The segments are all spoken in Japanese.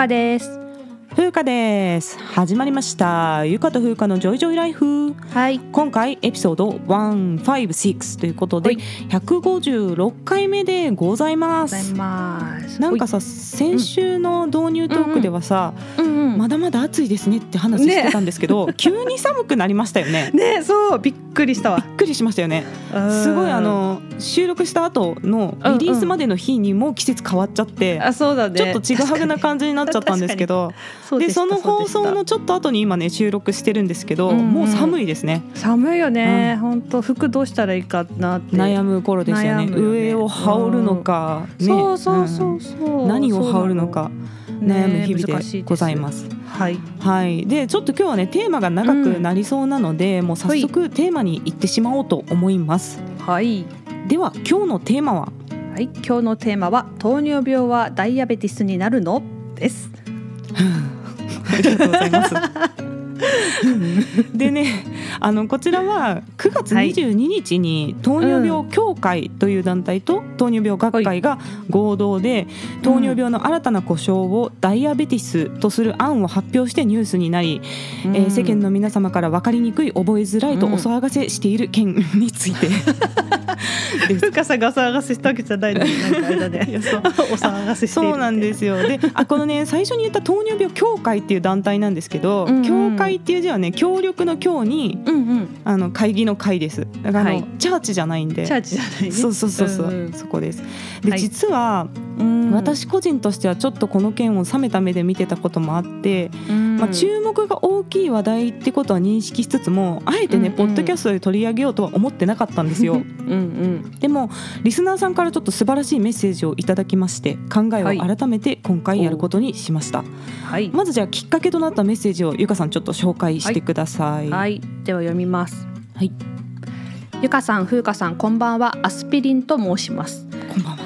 かです。風花です。始まりました。ゆかと風花のジョイジョイライフ。はい。今回エピソード156ということではい。156回目でございます。ございます。なんかさ先週の導入トークではさ、うんうんまだまだ暑いですねって話してたんですけど、急に寒くなりましたよね。ねそう。びっくりしたわ。びっくりしましたよね。すごいあの収録した後のリリースまでの日にもう季節変わっちゃって、あそうだね。ちょっとちぐはぐな感じになっちゃったんですけど、じでその放送のちょっと後に今ね収録してるんですけど、うんうん。もう寒いですね。寒いよね。本当服どうしたらいいかなって。悩む頃ですよね。ね上を羽織るのか、ね、そうそうそううそう、ん。何を羽織るのか悩む日々でございます。はい。はい、でちょっと今日はねテーマが長くなりそうなので、もう早速テーマに行ってしまおうと思います。はい。では今日のテーマは？はい。今日のテーマは糖尿病はダイアベティスになるの？です ありがとうございます。でねあのこちらは9月22日に糖尿病協会という団体と糖尿病学会が合同で糖尿病の新たな故障をダイアベティスとする案を発表してニュースになり、えー世間の皆様から分かりにくい覚えづらいとお騒がせしている件について。で す深さが騒がせしたわけじゃないのに てそうなんですよ。であこのね最初に言った糖尿病協会っていう団体なんですけど、うんうん。協会っていう字はね協力の協にうんうん。あの会議の会です。だからあの、はい。チャーチじゃないんで。チャーチじゃないね。そうそうそうそう、んん。そこです。で、はい。実は、うん。私個人としてはちょっとこの件を冷めた目で見てたこともあって、うん。まあ、注目が大きい話題ってことは認識しつつもあえてね、うんうん。ポッドキャストで取り上げようとは思ってなかったんですよ。うんうん。でもリスナーさんからちょっと素晴らしいメッセージをいただきまして考えを改めて今回やることにしました、はい。まずじゃあきっかけとなったメッセージをゆかさんちょっと紹介してください。はい。では読みます。はい。ゆかさんふうかさんこんばんは。アスピリンと申します。こんばんは。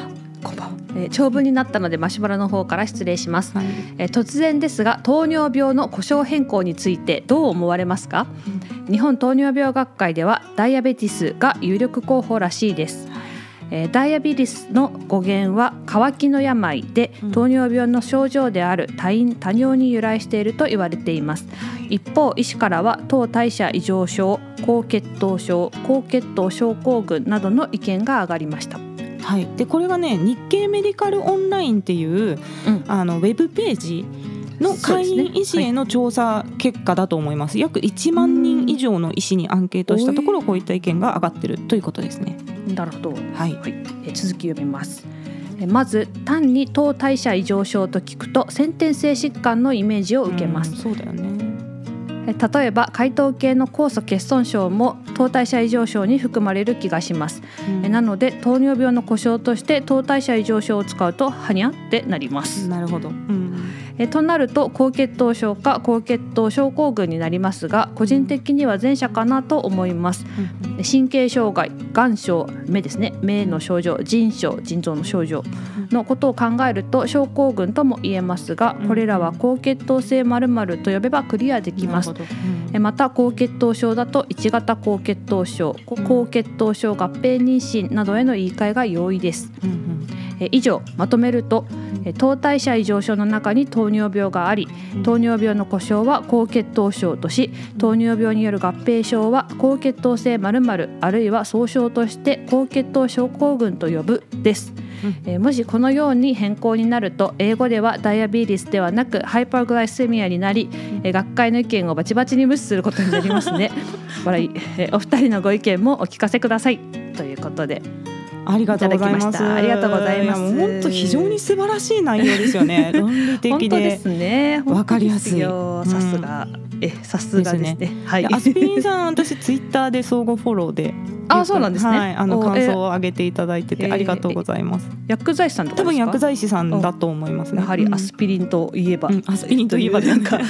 こんばんは、えー長文になったのでマシュマロの方から失礼します、はい。えー突然ですが糖尿病の故障変更についてどう思われますか、日本糖尿病学会ではダイアベティスが有力候補らしいです、えーダイアベティスの語源は渇きの病でうん。糖尿病の症状である多飲多尿に由来していると言われています。一方医師からは糖代謝異常症高血糖症高血糖症候群などの意見が上がりました、はい、でこれがね日経メディカルオンラインっていううん。あのウェブページの会員医師への調査結果だと思います。約1万人以上の医師にアンケートしたところこういった意見が上がってるということですね。なるほどはい、はい、えー続き読みます。えーまず単に糖代謝異常症と聞くと先天性疾患のイメージを受けますうん、そうだよね。えー例えば解糖系の酵素欠損症も糖代謝異常症に含まれる気がします、えーなので糖尿病の故障として糖代謝異常症を使うとはにゃってなります、なるほど。うんえーとなると高血糖症か高血糖症候群になりますが個人的には前者かなと思います。うん。神経障害眼症目ですね。目の症状腎症腎臓の症状のことを考えると症候群とも言えますがうん。これらは高血糖性〇〇と呼べばクリアできます。うんえまた高血糖症だと1型高血糖症こ高血糖症合併妊娠などへの言い換えが容易です。うんうん。え以上まとめるとえ糖代謝異常症の中に糖尿病があり糖尿病の故障は高血糖症とし糖尿病による合併症は高血糖性〇〇あるいは総称として高血糖症候群と呼ぶです。えーもしこのように変更になると英語ではダイアビーリスではなくハイパーグライセミアになり、えー学会の意見をバチバチに無視することになりますね。笑い、えーお二人のご意見もお聞かせくださいということでありがとうございます。ありがとうございます本当非常に素晴らしい内容ですよね。論理的で。本当ですねわかりやすいさすが、えさすがですね。ですはい。でアスピリンさん私ツイッターで相互フォローで あそうなんですね。はいあのお感想を上げていただいてえてありがとうございます。薬剤師さん多分薬剤師さんだと思います。ね。やはりうん。アスピリンといえば、うんアスピリンといえばなんか。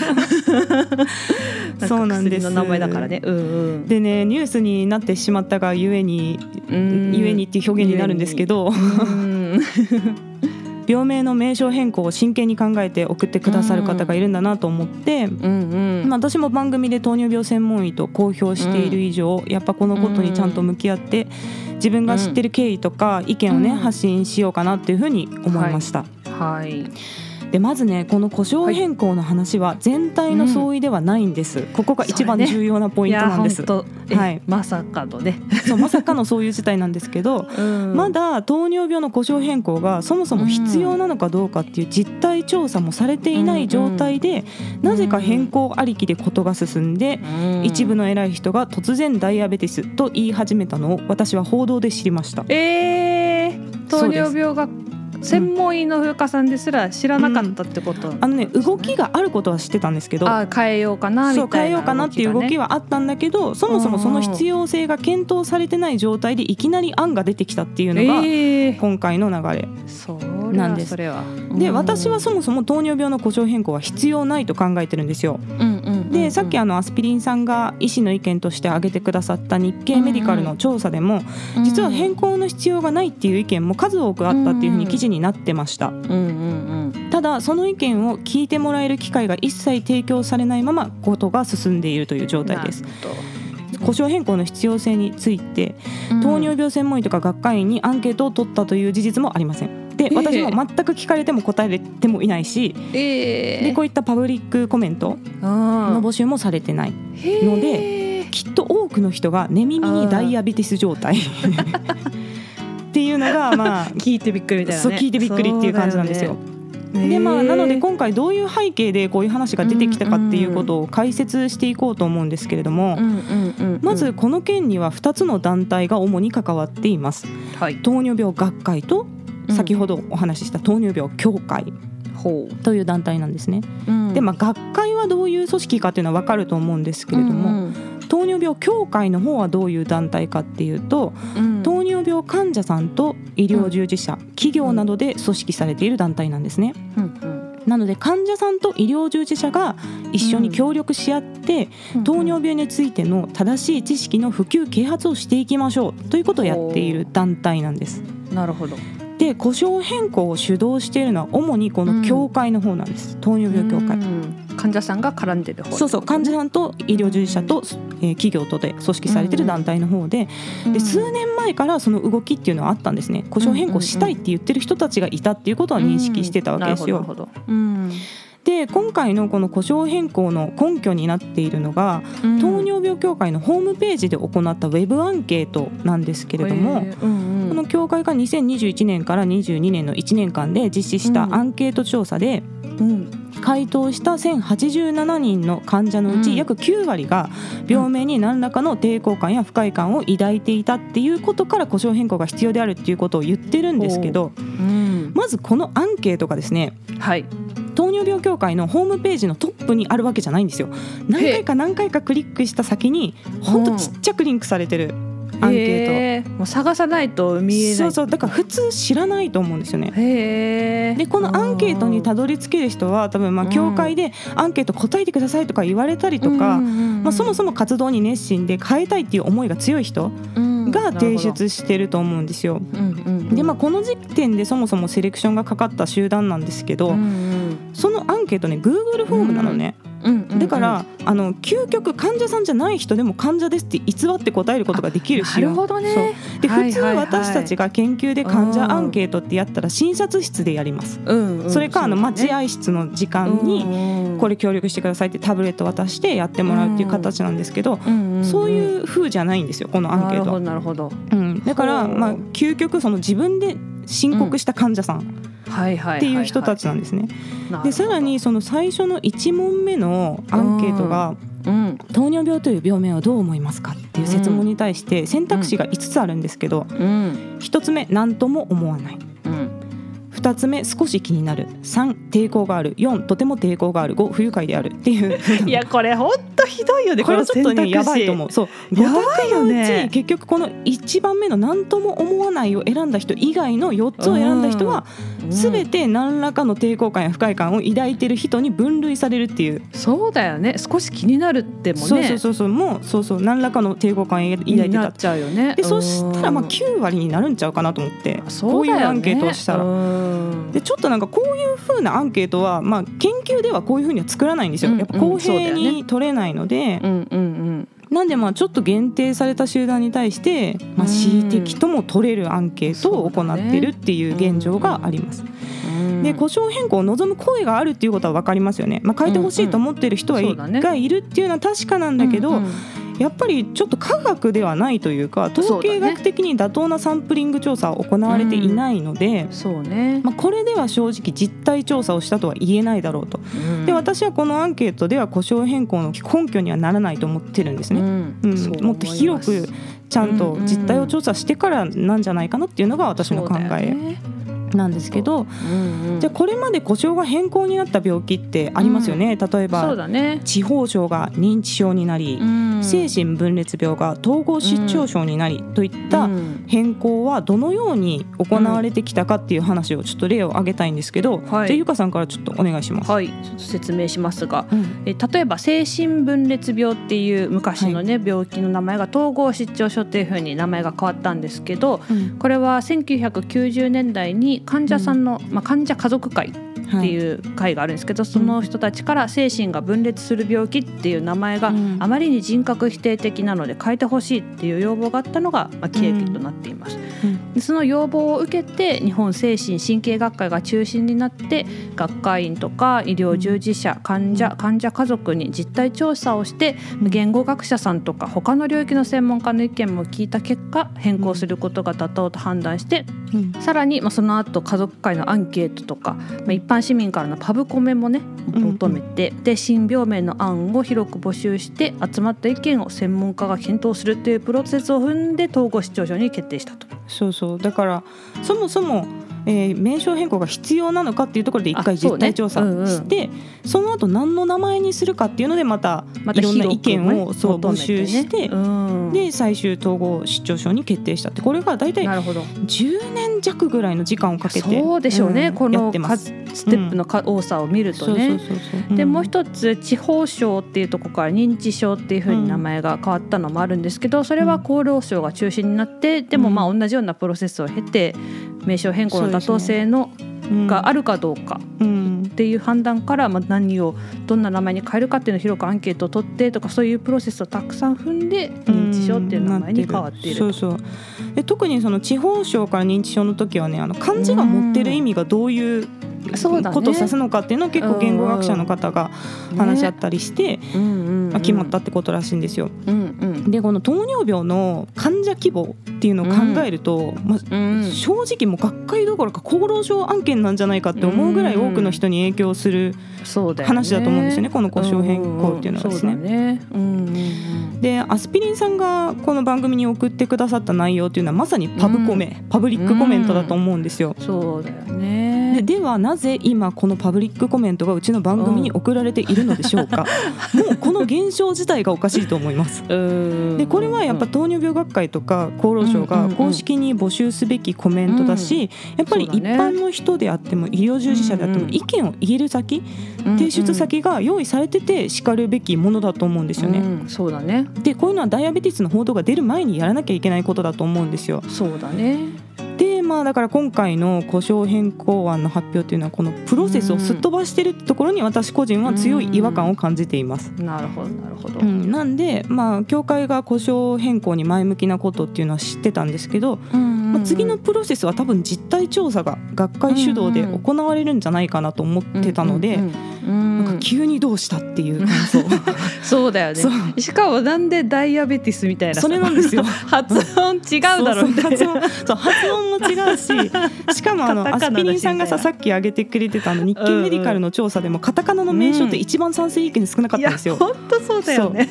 そうなんです名前だからね。うんうんでねニュースになってしまったがゆえにうん。ゆえにっていう表現になるんですけど。うん 病名の名称変更を真剣に考えて送ってくださる方がいるんだなと思って。うんうんまあ、私も番組で糖尿病専門医と公表している以上、やっぱこのことにちゃんと向き合って自分が知ってる経緯とか意見をね、うん発信しようかなっていうふうに思いました。はいでまずねこの故障変更の話は全体の相違ではないんです、ここが一番重要なポイントなんです、いや本当。えはい。まさかのね、そうまさかのそういう事態なんですけどうん。まだ糖尿病の故障変更がそもそも必要なのかどうかっていう実態調査もされていない状態で、なぜか変更ありきで事が進んで、うん。一部の偉い人が突然ダイアベティスと言い始めたのを私は報道で知りました。えー、糖尿病が専門医の風花さんですら知らなかったってこと、あのね動きがあることは知ってたんですけど。あ変えようかなみたいなそう変えようかなっていう動きははあったんだけどそもそもその必要性が検討されてない状態でいきなり案が出てきたっていうのがえー、今回の流れ。なんです。それは。で私はそもそも糖尿病の故障変更は必要ないと考えてるんですよ。うんうんうんうんでさっきあのアスピリンさんが医師の意見として挙げてくださった日経メディカルの調査でも実は変更の必要がないっていう意見も数多くあったっていうふうに記事になってました。うんうんうん。ただその意見を聞いてもらえる機会が一切提供されないままことが進んでいるという状態です。故障変更の必要性について糖尿病専門医とか学会員にアンケートを取ったという事実もありませんでええ。私も全く聞かれても答えれてもいないしえー、でこういったパブリックコメントのの募集もされてないのできっと多くの人が寝耳にダイアベティス状態。っていうのが まあ聞いてびっくりみたいな、ね、そう聞いてびっくりっていう感じなんですよ。でまあ、なので今回どういう背景でこういう話が出てきたかっていうことを解説していこうと思うんですけれども、まずこの件には2つの団体が主に関わっています。はい。糖尿病学会と先ほどお話しした糖尿病協会ほという団体なんですね。う、うん。でまあ学会はどういう組織かっていうのは分かると思うんですけれども、糖尿病協会の方はどういう団体かっていうとうん。うん糖尿病患者さんと医療従事者、企業などで組織されている団体なんですね。うんなので患者さんと医療従事者が一緒に協力し合って、うん。糖尿病についての正しい知識の普及啓発をしていきましょうということをやっている団体なんです。なるほどで故障変更を主導しているのは主にこの協会の方なんです、糖尿病協会。うん。患者さんが絡んでる方。そうそう。患者さんと医療従事者と、えー企業とで組織されている団体の方で,、で数年前からその動きっていうのはあったんですね。故障変更したいって言ってる人たちがいたっていうことは認識してたわけですよ。うんで今回のこの故障変更の根拠になっているのが、うん。糖尿病協会のホームページで行ったウェブアンケートなんですけれども、へー。うんうん。この協会が2021年から22年の1年間で実施したアンケート調査で、うん。回答した1087人の患者のううん。ち約9割が病名に何らかの抵抗感や不快感を抱いていたっていうことから故障変更が必要であるっていうことを言ってるんですけどうん。まずこのアンケートがですねはい糖尿病協会のホームページのトップにあるわけじゃないんですよ。何回か何回かクリックした先にほんとちっちゃくリンクされてるアンケーへーもう探さないと見えない。トそうそう。だから普通知らないと思うんですよね。でこのアンケートにたどり着ける人は多分まあうん。協会でアンケート答えてくださいとか言われたりとか、まあ、そもそも活動に熱心で変えたいっていう思いが強い人が提出してると思うんですよ。でまあこの時点でそもそもセレクションがかかった集団なんですけど、そのアンケートね Google フォームなのね、だから、あの究極患者さんじゃない人でも患者ですって偽って答えることができるしなるほどね。で普通私たちが研究で患者アンケートってやったら診察室でやります。うんうん。それかあの待合室の時間にうんこれ協力してくださいってタブレット渡してやってもらうっていう形なんですけど、そういう風じゃないんですよこのアンケート。は。なるほど。うん、だから、まあ、究極その自分で申告した患者さんっていう人たちなんですね。でさらにその最初の1問目のアンケートがうん。糖尿病という病名をどう思いますかっていう質問に対して選択肢が5つあるんですけど、うん。1つ目何とも思わない。うん2つ目少し気になる。3抵抗がある。4とても抵抗がある。5不愉快である。っていう。いやこれほんとひどいよね。これはちょっとねやばいと思う。そう。やばい5択のうよねち結局この1番目の何とも思わないを選んだ人以外の4つを選んだ人は全て何らかの抵抗感や不快感を抱いてる人に分類されるっていう、そうだよね。少し気になるってもね。そうそうそうそう。もうそうそう。何らかの抵抗感を抱いてたっちゃうよね。でそしたらまあうん9割になるんちゃうかなと思って。こそういうアンケートをしたら。うん。でちょっとなんかこういう風なアンケートは、まあ、研究ではこういう風には作らないんですよ。うんやっぱ公平に取れないので、うんうんうんなんでまあちょっと限定された集団に対して、まあ、うん。恣意的とも取れるアンケートを行ってるっていう現状があります。うんで故障変更を望む声があるっていうことは分かりますよね。まあ、変えてほしいと思ってる人がいるっていうのは確かなんだけど、うんうんやっぱりちょっと科学ではないというか統計学的に妥当なサンプリング調査は行われていないので、そうね、まあ、これでは正直実態調査をしたとは言えないだろうと。うん。で私はこのアンケートでは故障変更の根拠にはならないと思ってるんですね。うん。うん。もっと広くちゃんと実態を調査してからなんじゃないかなっていうのが私の考え。ねなんですけど、うんうん。じゃあこれまで故障が変更になった病気ってありますよね、例えそうばだね、地方症が認知症になり、うん。精神分裂病が統合失調症になりといったうん。変更はどのように行われてきたかっていう話をちょっと例を挙げたいんですけど、はい。じゃあゆかさんからちょっとお願いします。はい。ちょっと説明しますがうん。え例えば精神分裂病っていう昔のね、病気の名前が統合失調症っていう風に名前が変わったんですけどうん。これは1990年代に患者さんの、まあ、患者家族会ってはいいう会があるんですけど、その人たちから精神が分裂する病気っていう名前がうん。あまりに人格否定的なので変えてほしいっていう要望があったのが、まあ、契機となっています。うんでその要望を受けて日本精神神経学会が中心になって学会員とか医療従事者患者患者家族に実態調査をして言語学者さんとか他の領域の専門家の意見も聞いた結果変更することが妥当と判断してうん。さらにまあその後家族会のアンケートとかまあ一般市民からのパブコメもねうん。求めてで新病名の案を広く募集して集まった意見を専門家が検討するというプロセスを踏んで統合失調症に決定したと。そうそう。だからそもそも、えー名称変更が必要なのかっていうところで一回実態調査うんうん。してそ,、の後何の名前にするかっていうのでまたまたいろんな意見をそう募集して、うん。で最終統合失調症に決定したって。これが大体なるほど。10年弱ぐらいの時間をかけてそうでしょうね、んこのステップのか多さを見るとね。でもうつ一つ地方症っていうところから認知症っていうふうに名前が変わったのもあるんですけどそれは厚労省が中心になってでもまあ同じようなプロセスを経て名称変更の妥当性のがあるかどうか。うんっていう判断からまあ何をどんな名前に変えるかっていうのを広くアンケートを取ってとかそういうプロセスをたくさん踏んで認知症っていう名前に変わっているそうそう。で特にその地方省から認知症の時はねあの漢字が持ってる意味がどういううだねことを指すのかっていうのを結構言語学者の方が話し合ったりして、あ決まったってことらしいんですよ。でこの糖尿病の患者規模っていうのを考えると、まあうん。正直もう学会どころか厚労省案件なんじゃないかって思うぐらい多くの人に影響する話だと思うんですよねこの故障変更っていうのはですねでアスピリンさんがこの番組に送ってくださった内容っていうのはまさにパブコメ、パブリックコメントだと思うんですよ。そうだよでね。ではなぜ今このパブリックコメントがうちの番組に送られているのでしょうか、もうこの現象自体がおかしいと思います。うんでこれはやっぱ糖尿病学会とか厚労省が公式に募集すべきコメントだし、やっぱり一般の人であっても医療従事者であってもうんうん意見を言える先、提出先が用意されててしかるべきものだと思うんですよね。うんそうだね。でこういうのはダイアベティスの報道が出る前にやらなきゃいけないことだと思うんですよ。そうだね。でまあだから今回の故障変更案の発表っていうのはこのプロセスをすっ飛ばしてるってところに私個人は強い違和感を感じています。なるほどなるほど。うん、なんでまあ協会が故障変更に前向きなことっていうのは知ってたんですけど、まあ、次のプロセスは多分実態調査が学会主導で行われるんじゃないかなと思ってたので、なんか急にどうしたっていう感想。そうだよね。しかもなんでダイアベティスみたいなさそれなんですよ。発音違うだろうそう発音。も違うししかもあのアスピリンさんがささっき挙げてくれてたあの日経メディカルの調査でもカタカナの名称って一番賛成意見少なかったんですよ。本当そうだよね。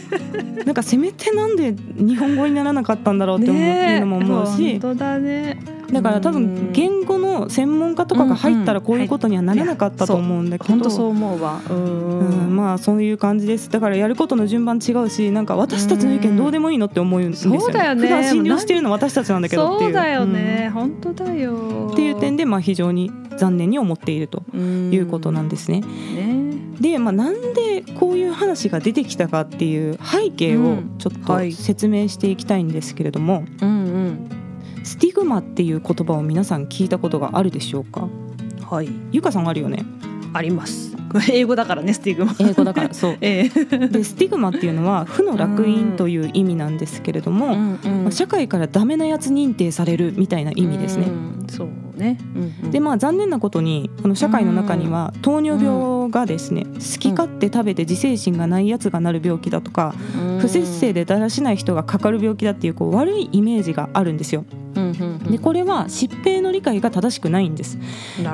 なんかせめてなんで日本語にならなかったんだろうって思うねいうのも思うし。本当だねだから多分うん。言語の専門家とかが入ったらこういうことにはならなかったと思うんだけど。本当そう思うわ。ううん。ん。まあそういう感じです。だからやることの順番違うしなんか私たちの意見どうでもいいのって思うんですよね。そうだよね。普段診療してるの私たちなんだけどっていう。そうだよね。本当だよ。うんっていう点でまあ非常に残念に思っているということなんですね。ね。で、まあ、なんでこういう話が出てきたかっていう背景をちょっとはい説明していきたいんですけれども、うんスティグマっていう言葉を皆さん聞いたことがあるでしょうか？うんはい。ゆかさんあるよね？あります 英語だからねスティグマ。英語だからそう。ええ。でスティグマっていうのは負の烙印という意味なんですけれども、うんうんまあ社会からダメなやつ認定されるみたいな意味ですね。うんそうね。うんうん。でまあ残念なことにこの社会の中には糖尿病がですね好き勝手食べて自制心がないやつがなる病気だとか不摂生でだらしない人がかかる病気だっていうこう悪いイメージがあるんですよ。でこれは疾病の理解が正しくないんです。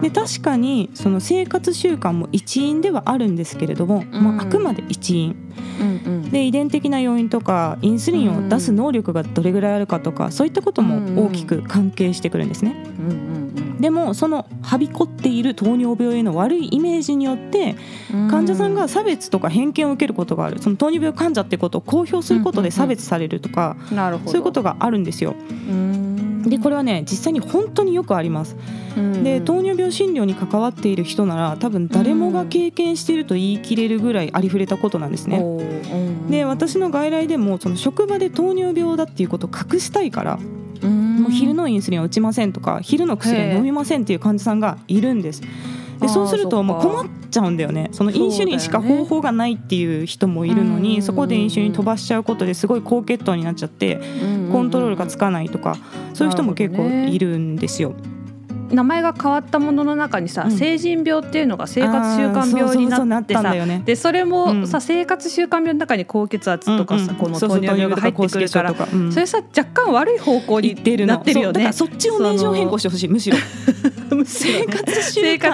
で確かにその生活習慣も一因ではあるんですけれども、まあ、あくまで一因。うんうん。で遺伝的な要因とかインスリンを出す能力がどれぐらいあるかとかそういったことも大きく関係してくるんですね。うんでもそのはびこっている糖尿病への悪いイメージによってうん。うん患者さんが差別とか偏見を受けることがある。その糖尿病患者ってことを公表することで差別されるとかなるほど。そういうことがあるんですよ。でこれはね実際に本当によくあります。で糖尿病診療に関わっている人なら多分誰もが経験していると言い切れるぐらいありふれたことなんですね。で私の外来でもその職場で糖尿病だっていうことを隠したいからもう昼のインスリンは打ちませんとか昼の薬は飲みませんっていう患者さんがいるんです。でそうするともう困っちゃうんだよね。そのインシュリンしか方法がないっていう人もいるのにそ,、こでインシュリン飛ばしちゃうことですごい高血糖になっちゃってコントロールがつかないとかそういう人も結構いるんですよ。名前が変わったものの中にさ、うん。成人病っていうのが生活習慣病になってさでそれうん。もさ、生活習慣病の中に高血圧とかさ、うんうんこの糖尿病が入ってくるからそれさ若干悪い方向に言ってるのなってるよね。そうだから。そっちを名称変更してほしい むしろ。生活習慣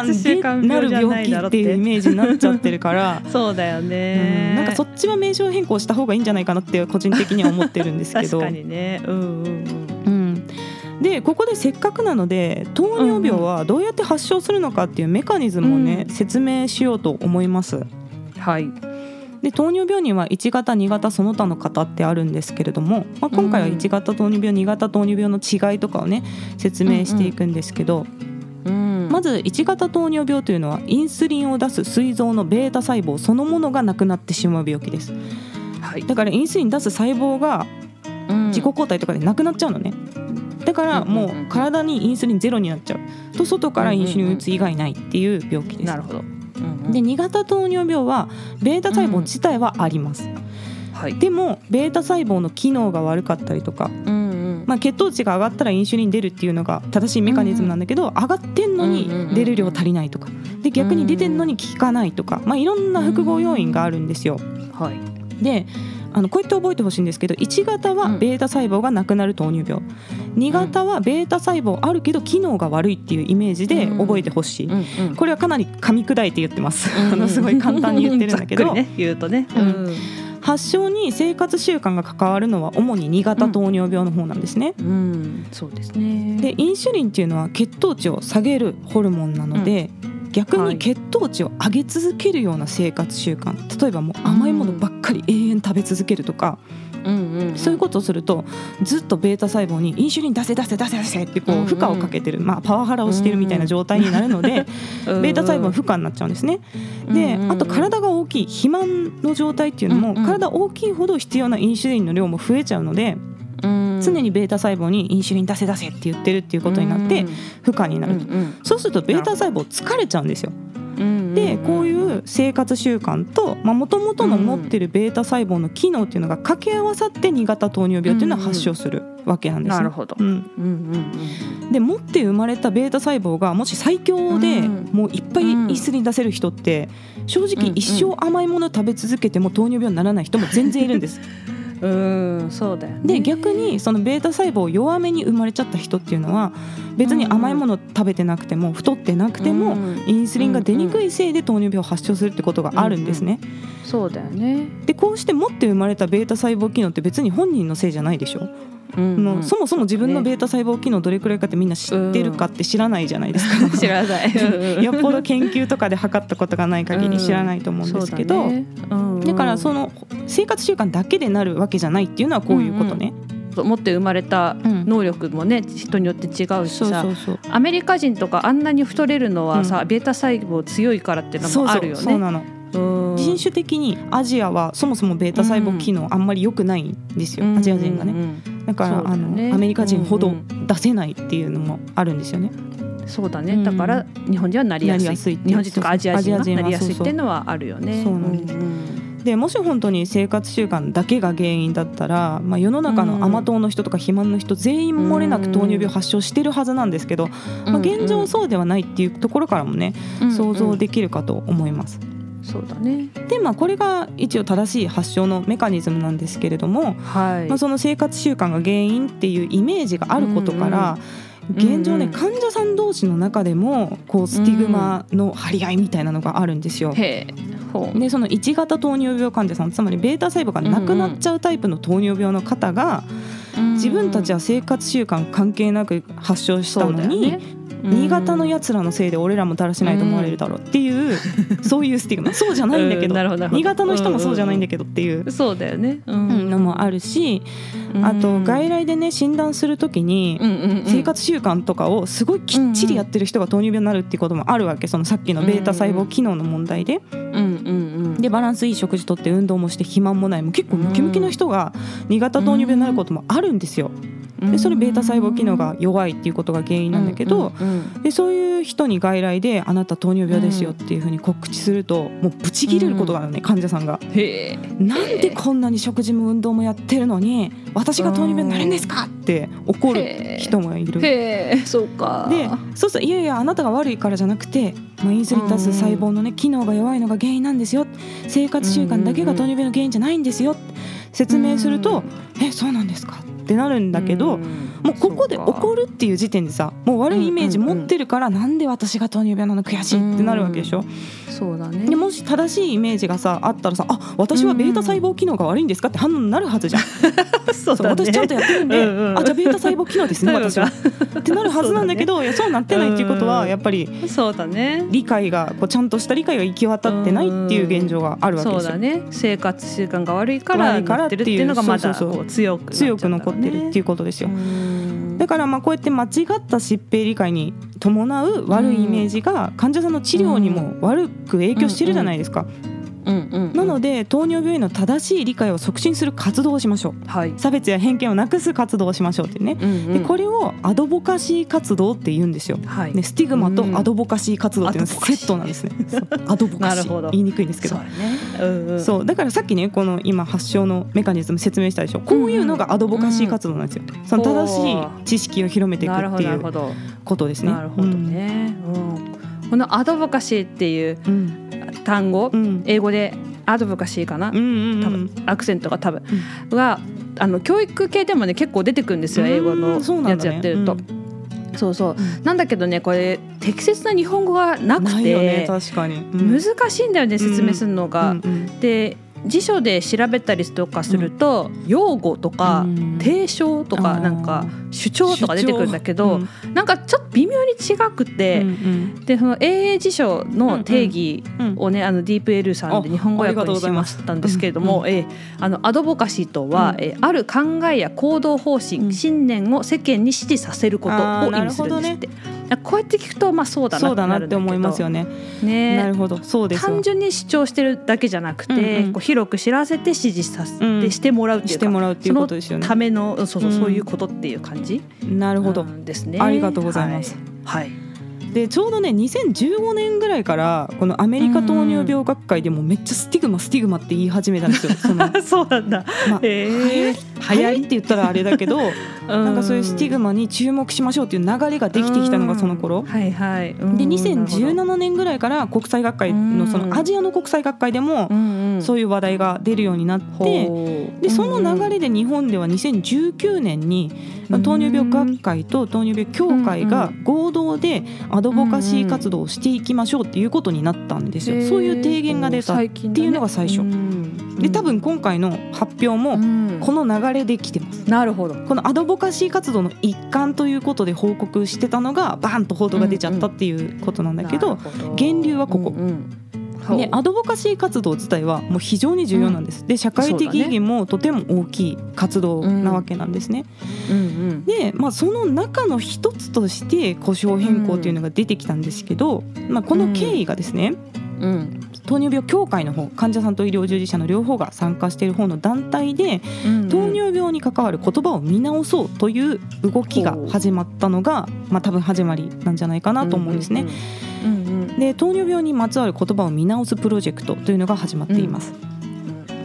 慣でなる病気いだろっていうイメージになっちゃってるから。そうだよね、うん。なんかそっちは名称変更した方がいいんじゃないかなって個人的には思ってるんですけど。確かにね。うんうんうん、でここでせっかくなので糖尿病はどうやって発症するのかっていうメカニズムをね、うん。説明しようと思います。うんはい。で糖尿病には1型2型その他の型ってあるんですけれども、まあ、今回は1型糖尿病2型糖尿病の違いとかをね説明していくんですけど、うんまず1型糖尿病というのはインスリンを出す膵臓のベータ細胞そのものがなくなってしまう病気です。はい。だからインスリン出す細胞がうん。自己抗体とかでなくなっちゃうのねだからもう体にインスリンゼロになっちゃう。と外からインスリンを打つ以外ないっていう病気です。なるほど、で2型糖尿病はベータ細胞自体はあります。はい。でもベータ細胞の機能が悪かったりとか、うんうん。まあ、血糖値が上がったらインシュリン出るっていうのが正しいメカニズムなんだけど上がってんのに出る量足りないとかで逆に出てんのに効かないとか、まあ、いろんな複合要因があるんですよ。はい。であのこうやって覚えてほしいんですけど1型はベータ細胞がなくなる糖尿病。2型はベータ細胞あるけど機能が悪いっていうイメージで覚えてほしい。うんうん。これはかなり噛み砕いて言ってます。あのすごい簡単に言ってるんだけど、ね言うとね、うん。発症に生活習慣が関わるのは主に2型糖尿病の方なんですね。うん。そうですね。でインシュリンっていうのは血糖値を下げるホルモンなので、逆はいに血糖値を上げ続けるような生活習慣例えばもう甘いものばっかり永遠食べ続けるとか、そういうことをするとずっとベータ細胞にインシュリン出せ出せ出せ出せってこう負荷をかけてる、まあ、パワハラをしてるみたいな状態になるので、うん ベータ細胞は負荷になっちゃうんですね。であと体が大きい肥満の状態っていうのも、体大きいほど必要なインシュリンの量も増えちゃうので、うん常にベータ細胞にインシュリン出せ出せって言ってるっていうことになって負荷になると、そうするとベータ細胞疲れちゃうんですよ。でこういう生活習慣ともともとの持ってるベータ細胞の機能っていうのが掛け合わさって2型糖尿病っていうのは発症するわけなんです、ね、なるほど、うん。うんうん、で持って生まれたベータ細胞がもし最強でもういっぱいイスリン出せる人って正直一生甘いもの食べ続けても糖尿病にならない人も全然いるんです。うんそうだよ、ね、で逆にそのベータ細胞弱めに生まれちゃった人っていうのは別に甘いもの食べてなくても太ってなくてもインスリンが出にくいせいで糖尿病を発症するってことがあるんですね。そうだよねでこうして持って生まれたベータ細胞機能って別に本人のせいじゃないでしょ？うんうん、そもそも自分のベータ細胞機能どれくらいかってみんな知ってるかって知らないじゃないですか、知らない。よっぽど研究とかで測ったことがない限り知らないと思うんですけど、うんだからその生活習慣だけでなるわけじゃないっていうのはこういうことね。持って生まれた能力もね、うん、人によって違うしさ。アメリカ人とかあんなに太れるのはさ、うん、ベータ細胞強いからっていうのもあるよね。そうなの人種的にアジアはそもそもベータ細胞機能あんまり良くないんですよ、アジア人がね。だから、ね、あのアメリカ人ほど出せないっていうのもあるんですよね。そうだね、だから日本人はなりやすい。日本人とかアジア人はなりやすいっていうのはあるよね。そうなんです、でもし本当に生活習慣だけが原因だったら、まあ、世の中の甘党の人とか肥満の人全員漏れなく糖尿病発症してるはずなんですけど、まあ、現状そうではないっていうところからもね想像できるかと思います。そうだね。でまあこれが一応正しい発症のメカニズムなんですけれども、はい。まあ、その生活習慣が原因っていうイメージがあることから、うんうん、現状ね、患者さん同士の中でもこうスティグマの張り合いみたいなのがあるんですよ。う。ん、でその1型糖尿病患者さんつまりベータ細胞がなくなっちゃうタイプの糖尿病の方が、自分たちは生活習慣関係なく発症したのに、新潟のやつらのせいで俺らもだらしないと思われるだろうっていう、そういうスティグマ。そうじゃないんだけど,、新潟の人もそうじゃないんだけどっていう、そうだよね、のもあるし、あと外来でね診断するときに生活習慣とかをすごいきっちりやってる人が糖尿病になるっていうこともあるわけ。そのさっきのベータ細胞機能の問題で。でバランスいい食事とって運動もして肥満もないもう結構ムキムキの人が2型糖尿病になることもあるんですよ。でそれベータ細胞機能が弱いっていうことが原因なんだけど、でそういう人に外来で「あなた糖尿病ですよ」っていうふうに告知するともうブチギレることがあるね、患者さんが。なんでこんなに食事も運動もやってるのに私が糖尿病になるんですかって怒る人もいる。へそうか。でそうそういやいやあなたが悪いからじゃなくて、まあ、インスリン出す細胞のね機能が弱いのが原因なんですよ生活習慣だけが糖尿病の原因じゃないんですよ。説明すると「えそうなんですか?」ってなるんだけど、もうここで怒るっていう時点でさもう悪いイメージ持ってるから、なんで私が糖尿病なの？悔しいってなるわけでしょ？そうだね。でもし正しいイメージがさあったらさあ私はベータ細胞機能が悪いんですかって反応になるはずじゃん。そう、私ちゃんとやってるんで、うんうん、あじゃあベータ細胞機能ですね私は。ってなるはずなんだけどいやそうなってないっていうことはやっぱりそうだね。理解がこうちゃんとした理解が行き渡ってないっていう現状があるわけですよ。そうだね。生活習慣が悪いからなってるっていうのがまだ強く強く残ってるっていうことですよ。だからまあこうやって間違った疾病理解に伴う悪いイメージが患者さんの治療にも悪く影響してるじゃないですか。なので糖尿病への正しい理解を促進する活動をしましょう、はい、差別や偏見をなくす活動をしましょうってね、うんうん、でこれをアドボカシー活動って言うんですよ、はい、でスティグマとアドボカシー活動っていうのはセットなんですね、アドボカシー。言いにくいんですけど。そう、ね。うんうん、そう。だからさっきねこの今発症のメカニズム説明したでしょ。こういうのがアドボカシー活動なんですよ、うんうん、その正しい知識を広めていくっていうことですね。なるほどね、うん、このアドボカシーっていう単語、うん、英語でアドボカシーかな、うんうんうん、多分アクセントが多分、うん、があの教育系でもね結構出てくるんですよ英語のやつやってると。そうそう、うん、なんだけどねこれ適切な日本語がなくて、ね、確かに、うん、難しいんだよね説明するのが。うんうん、で辞書で調べたりとかすると、用語とか提唱とかなんか主張とか出てくるんだけど、なんかちょっと微妙に違くて、でその英英辞書の定義をね、あのディープエルさんで日本語訳にしましたんですけれども、えあのアドボカシーとは、えある考えや行動方針、信念を世間に支持させることを意味するんですって。こうやって聞くとまあそうだなってなって思いますよね。ね。なるほど。そうです単純に主張してるだけじゃなくて、こう広く知らせて支持させてしてもらうっていうしてもらうっていうことですよね。ためのそうそうそういうことっていう感じ。なるほど、ですね。ありがとうございます。はい。でちょうどね2015年ぐらいからこのアメリカ糖尿病学会でもめっちゃスティグマスティグマって言い始めたんですよ。その そうなんだ。まあへえ流行りって言ったらあれだけど なんかそういうスティグマに注目しましょうっていう流れができてきたのがその頃。はいはい。でなるほど。2017年ぐらいから国際学会のそのアジアの国際学会でもそういう話題が出るようになってでその流れで日本では2019年にまあ糖尿病学会と糖尿病協会が合同でアドボカシー活動をしていきましょうっていうことになったんですよ。そういう提言が出たっていうのが最初。で多分今回の発表もこの流れで来てます。なるほど。このアドボカシー活動の一環ということで報告してたのがバーンと報道が出ちゃったっていうことなんだけど源流はここ。でアドボカシー活動自体はもう非常に重要なんです。で社会的意義もとても大きい活動なわけなんですね。で、まあ、その中の一つとして故障変更というのが出てきたんですけど、まあ、この経緯がですね、うん糖尿病協会の方患者さんと医療従事者の両方が参加している方の団体で、糖尿病に関わる言葉を見直そうという動きが始まったのが、まあ、多分始まりなんじゃないかなと思うんですね。で糖尿病にまつわる言葉を見直すプロジェクトというのが始まっています。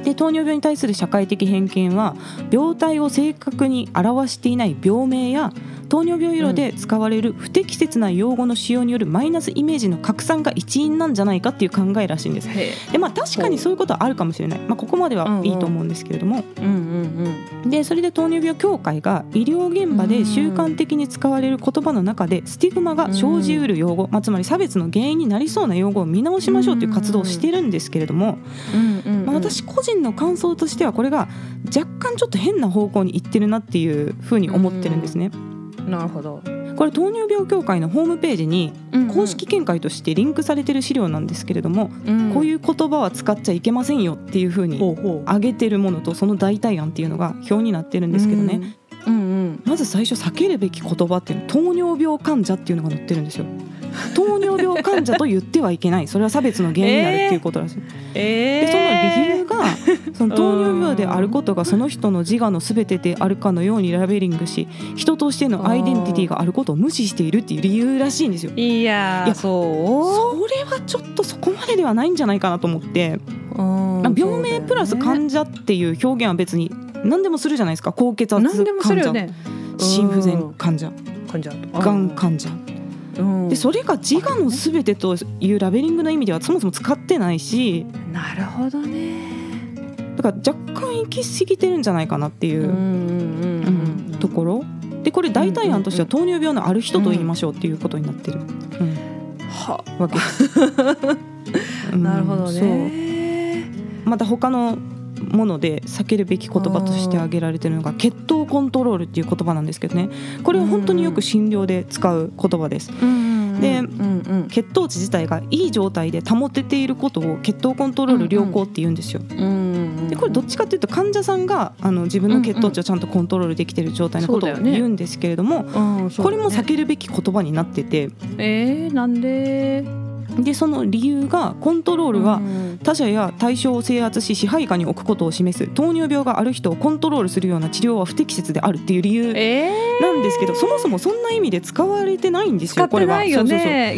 で糖尿病に対する社会的偏見は病態を正確に表していない病名や糖尿病医療で使われる不適切な用語の使用によるマイナスイメージの拡散が一因なんじゃないかっていう考えらしいんです。でまあ確かにそういうことはあるかもしれない、まあ、ここまではいいと思うんですけれども、でそれで糖尿病協会が医療現場で習慣的に使われる言葉の中でスティグマが生じうる用語、まあ、つまり差別の原因になりそうな用語を見直しましょうという活動をしてるんですけれども、まあ、私個人の感想としてはこれが若干ちょっと変な方向にいってるなっていうふうに思ってるんですね。なるほど。これ糖尿病協会のホームページに公式見解としてリンクされてる資料なんですけれども、こういう言葉は使っちゃいけませんよっていうふうに挙げてるものとその代替案っていうのが表になってるんですけどね、まず最初避けるべき言葉っていうの糖尿病患者っていうのが載ってるんですよ。糖尿病患者と言ってはいけない。それは差別の原因になるっていうことらしい、えー、でその理由が その糖尿病であることがその人の自我の全てであるかのようにラベリングし人としてのアイデンティティがあることを無視しているっていう理由らしいんですよ。いやそう？それはちょっとそこまでではないんじゃないかなと思って。病名プラス患者っていう表現は別に何でもするじゃないですか。高血圧患者、ね、心不全患者。患者。がん患者でそれが自我のすべてというラベリングの意味ではそもそも使ってないしなるほどね。だから若干行き過ぎてるんじゃないかなっていうところ。でこれ代替案としては糖尿病のある人と言いましょうっていうことになってる、うん。はわけ。で す。なるほどね。また他のもので避けるべき言葉として挙げられているのが血糖コントロールっていう言葉なんですけどね。これは本当によく診療で使う言葉です。で、血糖値自体がいい状態で保てていることを血糖コントロール良好って言うんですよ。でこれどっちかっていうと患者さんがあの自分の血糖値をちゃんとコントロールできている状態のことを言うんですけれども、これも避けるべき言葉になってて。えー、なんで？でその理由がコントロールは他者や対象を制圧し支配下に置くことを示す。糖尿病がある人をコントロールするような治療は不適切であるっていう理由なんですけど、そもそもそんな意味で使われてないんですよこれは。い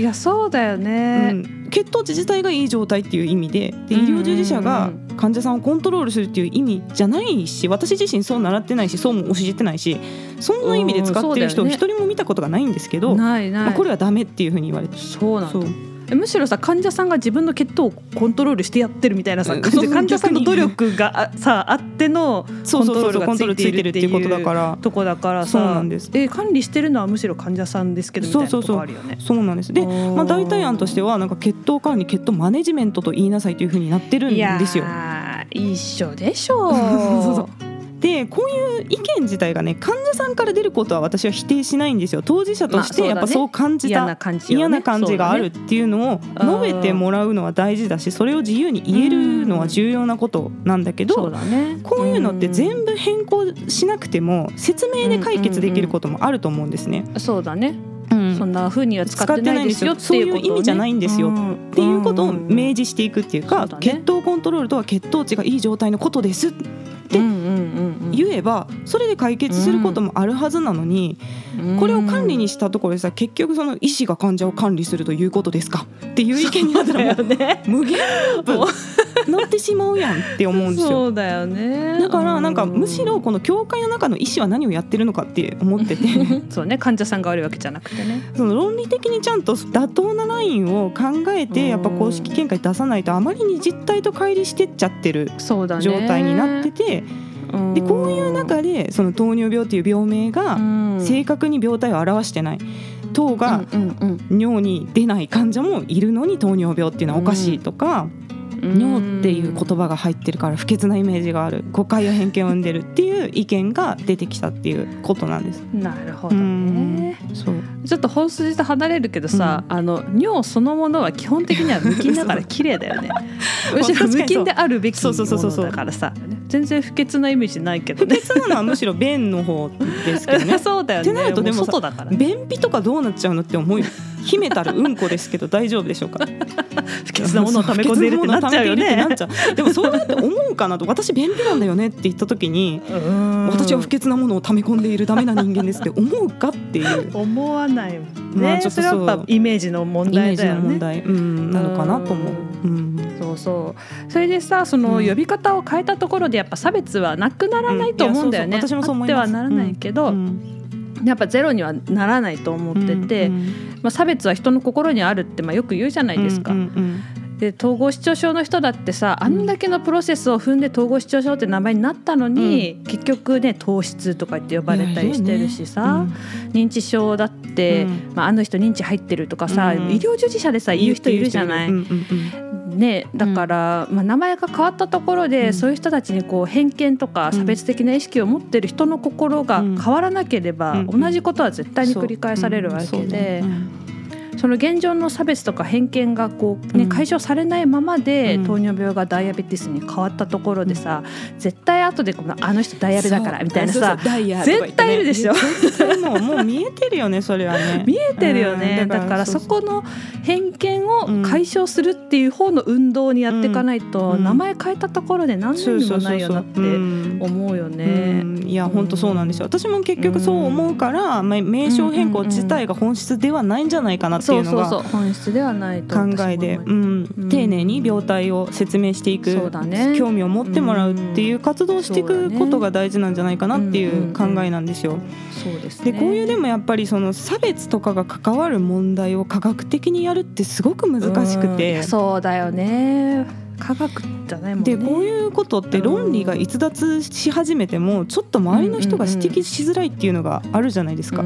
やそうだよね、うん、血糖値自体がいい状態っていう意味でで医療従事者が患者さんをコントロールするっていう意味じゃないし私自身そう習ってないしそうも教えてないしそんな意味で使ってる人一人も見たことがないんですけど、ないない。まあ、これはダメっていうふうに言われてそうなんだむしろさ患者さんが自分の血糖をコントロールしてやってるみたいなさ、患者さんの努力がさあってのコントロールがついてるっていうことだから。とこだからさなんです。え管理してるのはむしろ患者さんですけどみたいなとこあるよね。そうなんですで、まあ、代替案としてはなんか血糖管理血糖マネジメントと言いなさいというふうになってるんですよ。一緒でしょう。そうそうでこういう意見自体がね患者さんから出ることは私は否定しないんですよ。当事者としてやっぱそう感じた、まあね、嫌な感じ、ね、嫌な感じがあるっていうのを述べてもらうのは大事だしそれを自由に言えるのは重要なことなんだけど、ね、こういうのって全部変更しなくても説明で解決できることもあると思うんですね。そうだね。うん、そんな風には使ってないですよそういう意味じゃないんですよ、っていうことを明示していくっていうか、血糖コントロールとは血糖値がいい状態のことですっって言えばそれで解決することもあるはずなのに、これを管理にしたところでさ結局その医師が患者を管理するということですか？っていう意見になったらもう無限ループなってしまうやんって思うんですよ。そうだよね。だからなんかむしろこの教会の中の医師は何をやってるのかって思ってて。そうね患者さんが悪いわけじゃなくてね。その論理的にちゃんと妥当なラインを考えてやっぱ公式見解出さないとあまりに実態と乖離してっちゃってる状態になってて。でこういう中でその糖尿病っていう病名が正確に病態を表してない。糖が尿に出ない患者もいるのに糖尿病っていうのはおかしいとか、尿っていう言葉が入ってるから不潔なイメージがある。誤解や偏見を生んでるっていう意見が出てきたっていうことなんです。なるほどね。そうちょっと本筋と離れるけどさ、うん、あの尿そのものは基本的には無菌だから 綺麗だよね。むしろ無菌であるべきものだからさ。全然不潔なイメージないけどね。不潔なのはむしろ便の方ですけどね。そうだよね。ってなるとでも外だから、ね、便秘とかどうなっちゃうのって思い秘めたるうんこですけど 大丈夫でしょうか？不潔なものを溜め込んでいるってなっちゃうよね。でもそうやって思うかなと私便秘なんだよねって言った時に私は不潔なものを溜め込んでいるダメな人間ですって思うかっていう思わないもんね、まあ、ちょっとそれはやっぱイメージの問題だよね。問題、うん、なのかなと思う、うん、そうそう。それでさその呼び方を変えたところでやっぱ差別はなくならないと思うんだよね、私もそう思います。あってはならないけど、やっぱゼロにはならないと思ってて、まあ、差別は人の心にあるってまあよく言うじゃないですか。で統合失調症の人だってさあんだけのプロセスを踏んで統合失調症って名前になったのに、うん、結局ね糖質とかって呼ばれたりしてるしさ、ねうん、認知症だって、うん、まあ、あの人認知入ってるとかさ、医療従事者でさ言う人いるじゃない？ね、だから、まあ、名前が変わったところで、そういう人たちにこう偏見とか差別的な意識を持ってる人の心が変わらなければ、同じことは絶対に繰り返されるわけで。その現状の差別とか偏見がこう、ね、解消されないままで、糖尿病がダイアベティスに変わったところでさ、絶対後でこのあの人ダイヤベだからみたいなさ絶対いるでしょ？もうもう見えてるよねそれはね。見えてるよね、だからそこの偏見を解消するっていう方の運動にやっていかないと、名前変えたところで何年にもないよなって思うよね。いや本当そうなんですよ。私も結局そう思うから、まあ、名称変更自体が本質ではないんじゃないかなっていうのが本質ではない考えで、うん、丁寧に病態を説明していく、ね、興味を持ってもらうっていう活動をしていくことが大事なんじゃないかなっていう考えなんですよ。そうですでこういうでもやっぱりその差別とかが関わる問題を科学的にやるってすごく難しくて。そうだよね科学じゃないもん、ね、でこういうことって論理が逸脱し始めてもちょっと周りの人が指摘しづらいっていうのがあるじゃないですか。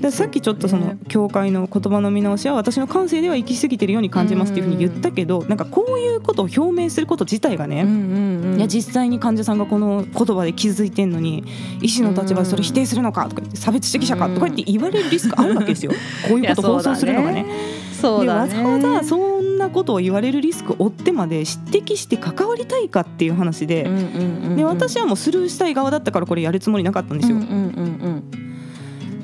でさっきちょっとその教会の言葉の見直しは私の感性では行き過ぎてるように感じますっていうふうに言ったけどなんかこういうことを表明すること自体がねいや実際に患者さんがこの言葉で気づいてんのに医師の立場でそれ否定するのかとか言って差別主義者かとか言って言われるリスクあるわけですよ。こういうこと放送するのがね。そうだね、わざわざそんなことを言われるリスクを負ってまで指摘して関わりたいかっていう話で,、で私はもうスルーしたい側だったからこれやるつもりなかったんですよ。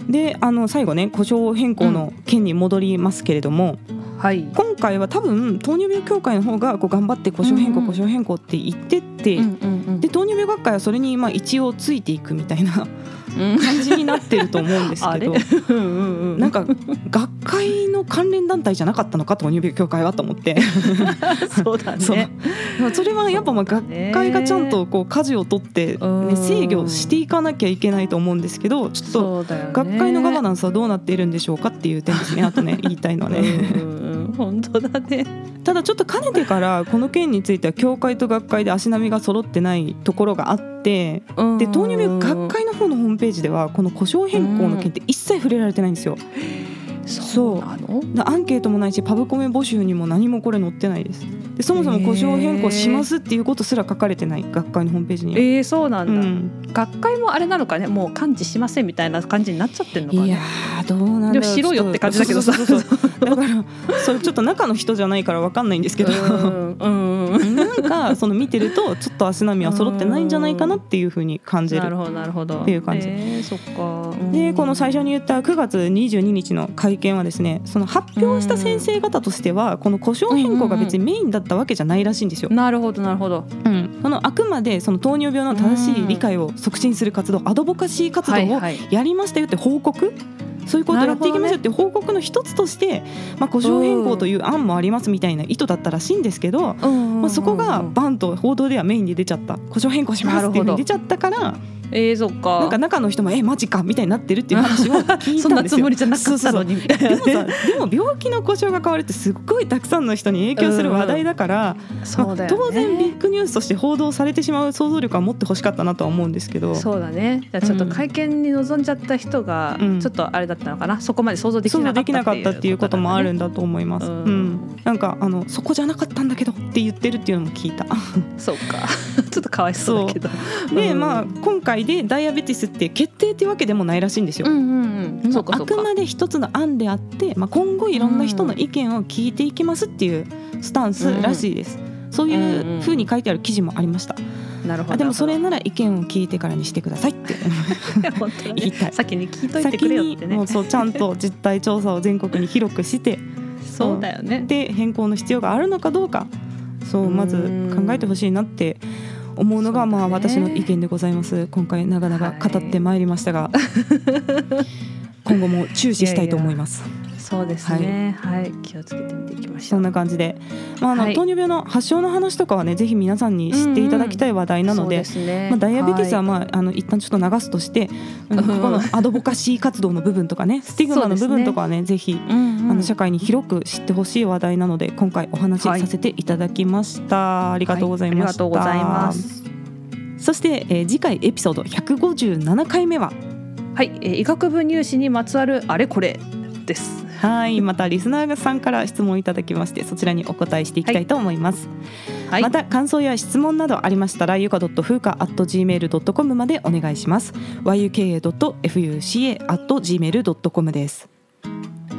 であの最後ね故障変更の件に戻りますけれども、はい、今回は多分糖尿病協会の方がこう頑張って故障変更、故障変更って言ってって、で糖尿病学会はそれにまあ一応ついていくみたいな感じになってると思うんですけど。なんか学会の関連団体じゃなかったのか糖尿病協会はと思って。そうだね。それはやっぱまあ学会がちゃんとこう舵を取って、ね、制御していかなきゃいけないと思うんですけどちょっと学会のガバナンスはどうなっているんでしょうかっていう点ですねあとね言いたいのはね。本当だね。ただちょっとかねてからこの件については協会と学会で足並みが揃ってないところがあってで糖尿病学会の方のホームページではこの故障変更の件って一切触れられてないんですよ。そうなの？アンケートもないしパブコメ募集にも何もこれ載ってないです。でそもそも故障変更しますっていうことすら書かれてない学会のホームページにえー、そうなんだ、うん、学会もあれなのかね？もう感知しませんみたいな感じになっちゃってるのかね？いやどうなんだろう。しろよって感じだけどさだからそれちょっと中の人じゃないから分かんないんですけど。うん、なんかかその見てるとちょっと足並みは揃ってないんじゃないかなっていうふうに感じる。なるほどなるほど。っていう感じ。えー、そっか。うん。でこの最初に言った9月22日の会見はですねその発表した先生方としてはこの故障変更が別にメインだったわけじゃないらしいんですよ。なるほどなるほど。うん、そのあくまでその糖尿病の正しい理解を促進する活動アドボカシー活動をはいやりましたよって報告？そういうことをやっていきましょうって報告の一つとして、まあ、故障変更という案もありますみたいな意図だったらしいんですけど、まあ、そこがバンと報道ではメインに出ちゃった。故障変更しますっていうふうに出ちゃったからえー、そっか。なんか中の人も「えマジか」みたいになってるっていう話を聞いそんなたんですよ。つもりじゃなかったのに。でもさでも病気の故障が変わるってすっごいたくさんの人に影響する話題だから、そうだよね、まあ当然ビッグニュースとして報道されてしまう想像力は持ってほしかったなとは思うんですけど。そうだね。じゃあちょっと会見に臨んじゃった人がうん。ちょっとあれだったのかな、そこまで想像でき想なかったっていうこともあるんだだと思います。ううん。ん、なんかあのそこじゃなかったんだけどって言ってるっていうのも聞いた。そうか。ちょっとかわいそうだけど。で、うん。まあ今回でダイアベティスって決定っていうわけでもないらしいんですよ。あくまで一つの案であって、まあ、今後いろんな人の意見を聞いていきますっていうスタンスらしいです。そういうふうに書いてある記事もありました。なるほど。あでもそれなら意見を聞いてからにしてくださいって。本当だね。先に聞いといて先くれよってね。にもうそうちゃんと実態調査を全国に広くして。そうだよね。で変更の必要があるのかどうか。そうまず考えてほしいなって思うのがまあ私の意見でございます。今回長々語ってまいりましたが、今後も注視したいと思います。そうですね。はい、気をつけてみていきましょそうんな感じで、まああのはい。糖尿病の発症の話とかはねぜひ皆さんに知っていただきたい話題なので,、そうすね。まあ、ダイアベティスは、い。まあ、あの一旦ちょっと流すとして、うんここのアドボカシー活動の部分とかねスティグマの部分とかはねぜひうんうん。あの社会に広く知ってほしい話題なので今回お話しさせていただきました、ありがとうございました、はありがとうございます。そして、えー次回エピソード157回目ははい、えー医学部入試にまつわるあれこれです。はいまたリスナーさんから質問いただきましてそちらにお答えしていきたいと思います、はい。また感想や質問などありましたらゆか .fuka.gmail.com までお願いします。yuka.fuca.gmail.com です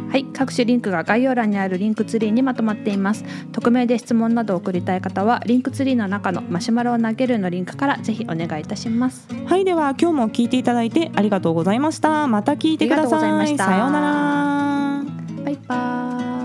はい、各種リンクが概要欄にあるリンクツリーにまとまっています。匿名で質問などを送りたい方は、リンクツリーの中のマシュマロを投げるのリンクからぜひお願いいたします。はいでは今日も聞いていただいてありがとうございましたまた聞いてくださいさようならバイバイ。